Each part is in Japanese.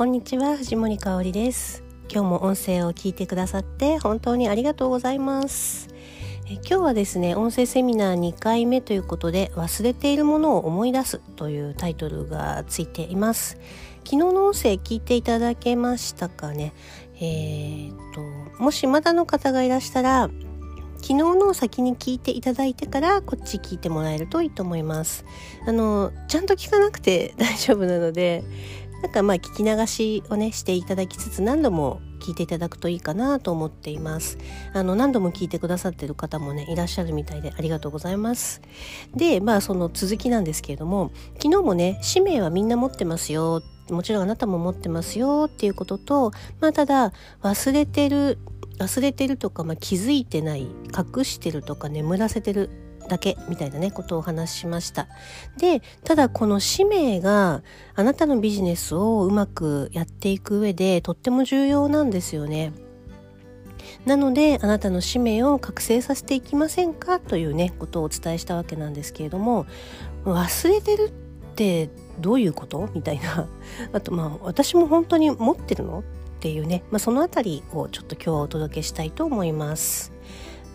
こんにちは藤森香里です。今日も音声を聞いてくださって本当にありがとうございます。え今日はですね音声セミナー2回目ということで忘れているものを思い出すというタイトルがついています。昨日の音声聞いていただけましたかね？えー、っともしまだの方がいらしたら昨日の先に聞いていただいてからこっち聞いてもらえるといいと思います。あの、ちゃんと聞かなくて大丈夫なので、なんかまあ聞き流しをねしていただきつつ何度も聞いていただくといいかなと思っています。あの何度も聞いてくださってる方もねいらっしゃるみたいでありがとうございます。でまあその続きなんですけれども昨日もね使命はみんな持ってますよ。もちろんあなたも持ってますよっていうこととまあただ忘れてる忘れてるとか、まあ、気づいてない隠してるとか眠らせてるだけみたいなねことをお話ししました。でただこの使命があなたのビジネスをうまくやっていく上でとっても重要なんですよね。なのであなたの使命を覚醒させていきませんかというねことをお伝えしたわけなんですけれども忘れてるってどういうこと？みたいな。あとまあ私も本当に持ってるの？っていうね、まあ、そのあたりをちょっと今日はお届けしたいと思います。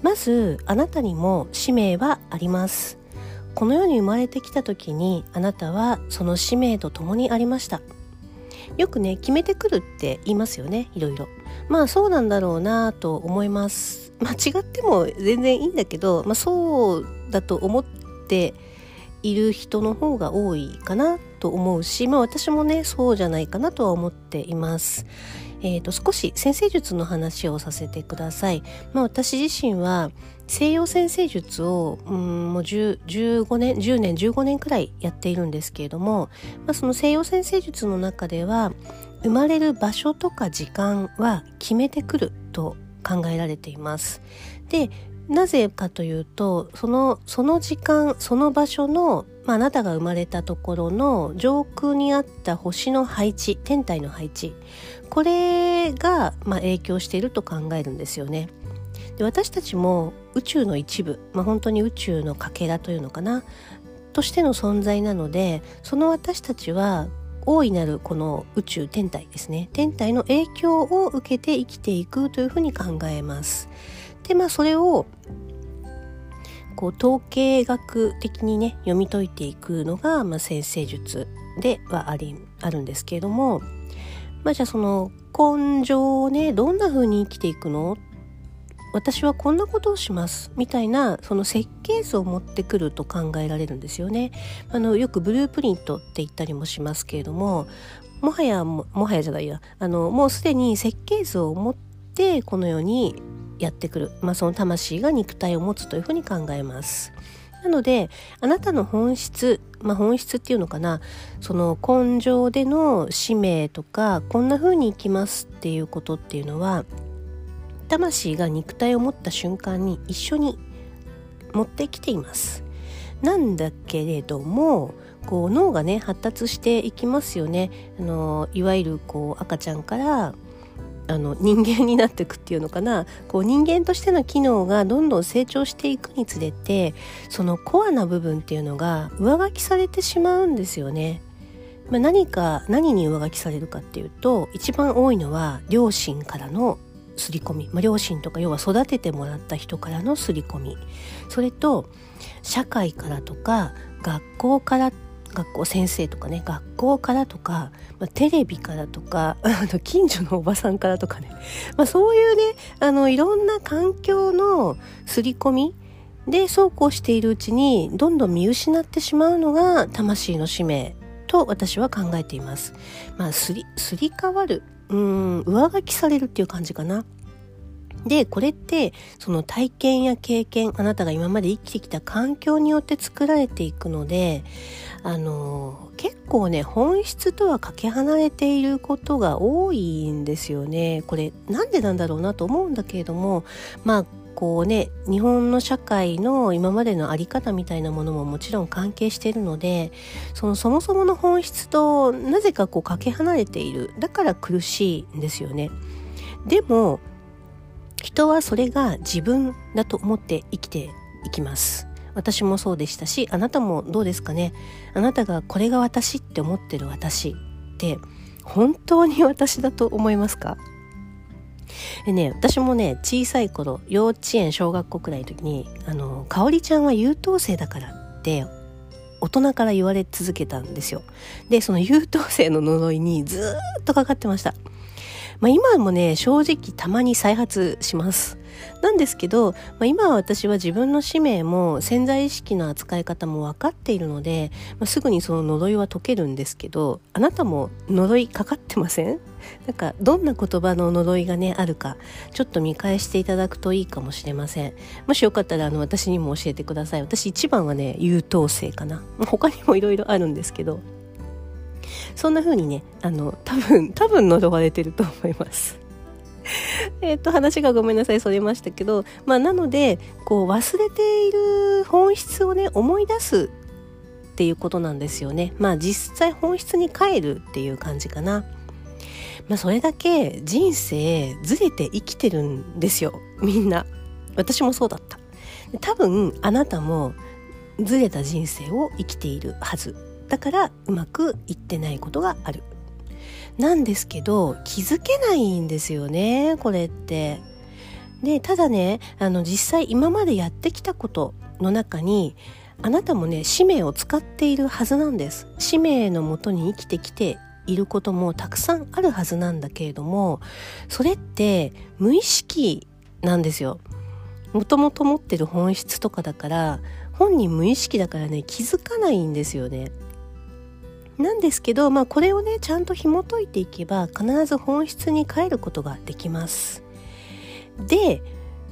まずあなたにも使命はあります。この世に生まれてきた時にあなたはその使命と共にありました。よくね決めてくるって言いますよねいろいろ。まあそうなんだろうなと思います。間違っても全然いいんだけど、まあ、そうだと思っている人の方が多いかなと思うし、まあ、私もねそうじゃないかなとは思っています。えーと、少し先生術の話をさせてください。まあ、私自身は西洋先生術をうんもう15年10年15年くらいやっているんですけれども、まあ、その西洋先生術の中では生まれる場所とか時間は決めてくると考えられています。でなぜかというとそのその時間その場所の、まあ、あなたが生まれたところの上空にあった星の配置天体の配置これが、まあ、影響していると考えるんですよね。で私たちも宇宙の一部、まあ、本当に宇宙のかけらというのかなとしての存在なのでその私たちは大いなるこの宇宙天体ですね天体の影響を受けて生きていくというふうに考えます。でまあそれをこう統計学的にね読み解いていくのが、まあ、先生術ではありあるんですけれどもまあじゃあその根性をねどんな風に生きていくの？私はこんなことをしますみたいなその設計図を持ってくると考えられるんですよね。あのよくブループリントって言ったりもしますけれどももはやもはやじゃないやあのもうすでに設計図を持ってこの世にやってくる、まあ、その魂が肉体を持つというふうに考えます。なのであなたの本質、まあ、本質っていうのかなその根性での使命とかこんな風に生きますっていうことっていうのは魂が肉体を持った瞬間に一緒に持ってきています。なんだけれどもこう脳がね発達していきますよね。あのいわゆるこう赤ちゃんからあの人間になっていくっていうのかな。こう人間としての機能がどんどん成長していくにつれてそのコアな部分っていうのが上書きされてしまうんですよね。まあ、何か何に上書きされるかっていうと一番多いのは両親からの刷り込み、まあ、両親とか要は育ててもらった人からの刷り込み。それと社会からとか学校から学校先生とかね学校からとか、まあ、テレビからとか あの近所のおばさんからとかね、まあ、そういうねあのいろんな環境の刷り込みでそうこうしているうちにどんどん見失ってしまうのが魂の使命と私は考えています。まあ、すり、すり替わる。うん、上書きされるっていう感じかな。で、これって、その体験や経験、あなたが今まで生きてきた環境によって作られていくので、あの、結構ね、本質とはかけ離れていることが多いんですよね。これ、なんでなんだろうなと思うんだけれども、まあ、こうね日本の社会の今までの在り方みたいなものももちろん関係しているのでそのそもそもの本質となぜかこうかけ離れているだから苦しいんですよね。でも人はそれが自分だと思って生きていきます。私もそうでしたし、あなたもどうですかね？あなたがこれが私って思ってる私って、本当に私だと思いますか？でね、私もね、小さい頃、幼稚園、小学校くらいの時に、あの、かおりちゃんは優等生だからって大人から言われ続けたんですよ。で、その優等生の呪いにずっとかかってました。まあ、今もね、正直たまに再発します。なんですけど、まあ、今は私は自分の使命も潜在意識の扱い方も分かっているので、まあ、すぐにその呪いは解けるんですけどあなたも呪いかかってません？なんかどんな言葉の呪いがねあるかちょっと見返していただくといいかもしれません。もしよかったらあの私にも教えてください。私一番はね優等生かな。他にもいろいろあるんですけど。そんな風にねあの多分 多分呪われてると思います。えっと話がごめんなさいそれましたけどまあなのでこう忘れている本質をね思い出すっていうことなんですよね。まあ実際本質に帰るっていう感じかな。まあそれだけ人生ずれて生きてるんですよ。みんな。私もそうだった。多分あなたもずれた人生を生きているはず。だからうまくいってないことがある。なんですけど気づけないんですよねこれって。でただねあの実際今までやってきたことの中にあなたもね使命を使っているはずなんです。使命のもとに生きてきていることもたくさんあるはずなんだけれどもそれって無意識なんですよ。もともと持ってる本質とかだから本人無意識だからね気づかないんですよね。なんですけど、まあ、これをねちゃんと紐解いていけば必ず本質に帰ることができます。で、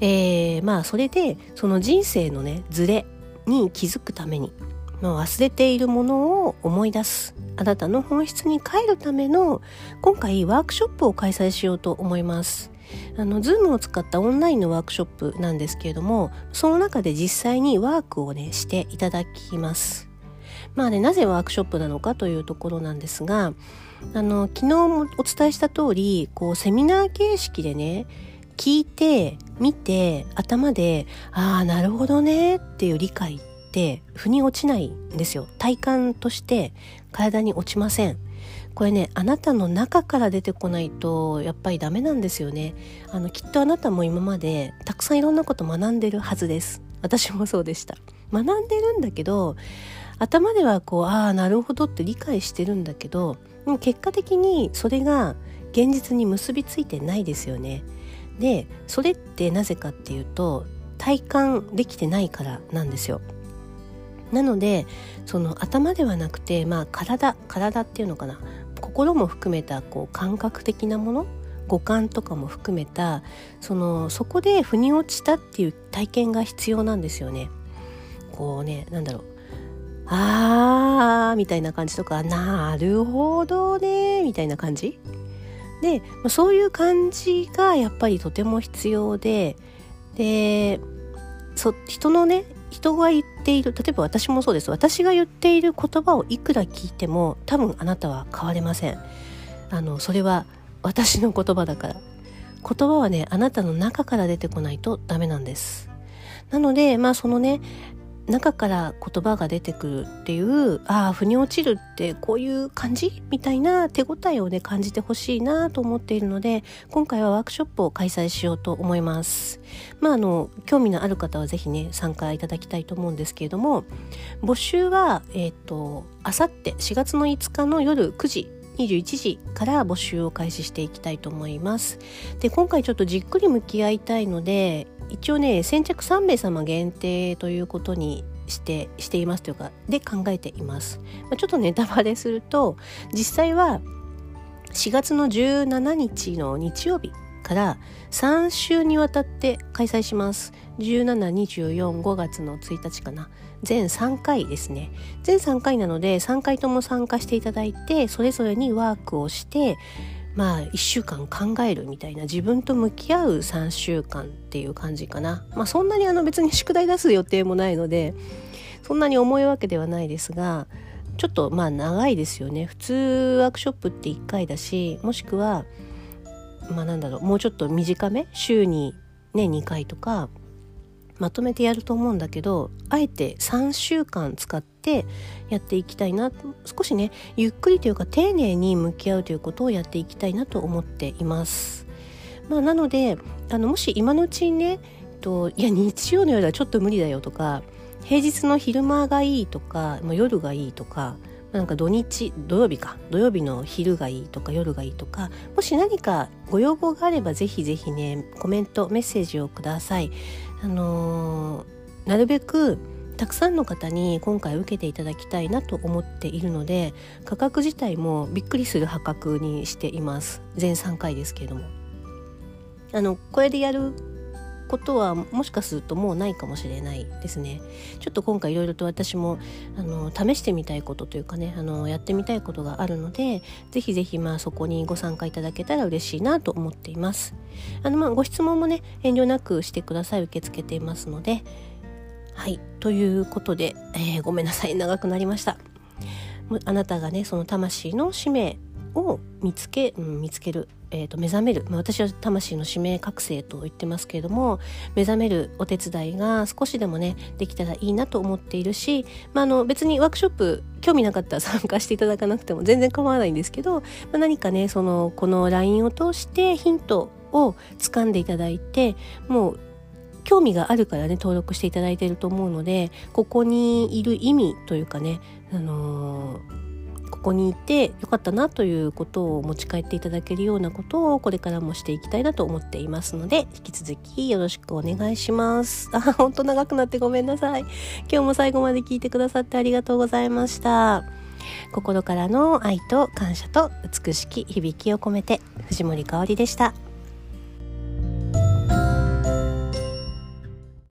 えー、まあそれでその人生のねズレに気づくために、まあ、忘れているものを思い出すあなたの本質に帰るための今回ワークショップを開催しようと思います。あの、ズームを使ったオンラインのワークショップなんですけれども、その中で実際にワークをね、していただきます。まあね、なぜワークショップなのかというところなんですが、あの、昨日もお伝えした通り、こう、セミナー形式でね、聞いて、見て、頭で、ああ、なるほどね、っていう理解って、腑に落ちないんですよ。体感として体に落ちません。これね、あなたの中から出てこないと、やっぱりダメなんですよね。あの、きっとあなたも今まで、たくさんいろんなこと学んでるはずです。私もそうでした。学んでるんだけど、頭ではこうああなるほどって理解してるんだけどでも結果的にそれが現実に結びついてないですよね。でそれってなぜかっていうと体感できてないからなんですよ。なのでその頭ではなくてまあ体体っていうのかな心も含めたこう感覚的なもの五感とかも含めたそのそこで腑に落ちたっていう体験が必要なんですよね。こうねなんだろうあーみたいな感じとかなるほどねみたいな感じ。でそういう感じがやっぱりとても必要ででそ人のね人が言っている例えば私もそうです。私が言っている言葉をいくら聞いても多分あなたは変われません。あのそれは私の言葉だから。言葉はねあなたの中から出てこないとダメなんです。なのでまあそのね中から言葉が出てくるっていうああ腑に落ちるってこういう感じ？みたいな手応えをね感じてほしいなと思っているので今回はワークショップを開催しようと思います。まああの興味のある方は是非ね参加いただきたいと思うんですけれども募集はえっ、ー、とあさって4月の5日の夜9時21時から募集を開始していきたいと思います。で、今回ちょっとじっくり向き合いたいので、一応ね先着3名様限定ということにしてしていますというかで考えています、まあ、ちょっとネタバレすると実際は4月の17日の日曜日から3週にわたって開催します1724,5月の1日かな全3回ですね全3回なので3回とも参加していただいてそれぞれにワークをしてまあ1週間考えるみたいな自分と向き合う3週間っていう感じかな。まあそんなにあの別に宿題出す予定もないのでそんなに重いわけではないですがちょっとまあ長いですよね。普通ワークショップって1回だしもしくはまあなんだろうもうちょっと短め？週にね2回とかまとめてやると思うんだけどあえて3週間使ってやっていきたいな少しねゆっくりというか丁寧に向き合うということをやっていきたいなと思っています。まあ、なのであのもし今のうちにねといや日曜の夜はちょっと無理だよとか平日の昼間がいいとか、まあ、夜がいいとかなんか土日土曜日か。土曜日の昼がいいとか夜がいいとかもし何かご要望があればぜひぜひねコメントメッセージをください。あのー、なるべくたくさんの方に今回受けていただきたいなと思っているので価格自体もびっくりする破格にしています。全3回ですけれども。あのこれでやることはもしかするともうないかもしれないですね。ちょっと今回いろいろと私もあの試してみたいことというかねあのやってみたいことがあるのでぜひぜひまあそこにご参加いただけたら嬉しいなと思っています。あのまあご質問もね遠慮なくしてください受け付けていますので。はいということで、えー、ごめんなさい長くなりました。あなたがねその魂の使命を見つけ、うん、見つける。えーと、目覚める、まあ、私は魂の使命覚醒と言ってますけれども目覚めるお手伝いが少しでもねできたらいいなと思っているし、まあ、あの別にワークショップ興味なかったら 参加していただかなくても全然構わないんですけど、まあ、何かねそのこの LINE を通してヒントを掴んでいただいてもう興味があるからね登録していただいていると思うのでここにいる意味というかね、あのーここにいてよかったなということを持ち帰っていただけるようなことをこれからもしていきたいなと思っていますので引き続きよろしくお願いします。あ 本当長くなってごめんなさい。今日も最後まで聞いてくださってありがとうございました。心からの愛と感謝と美しき響きを込めて藤森かおりでした。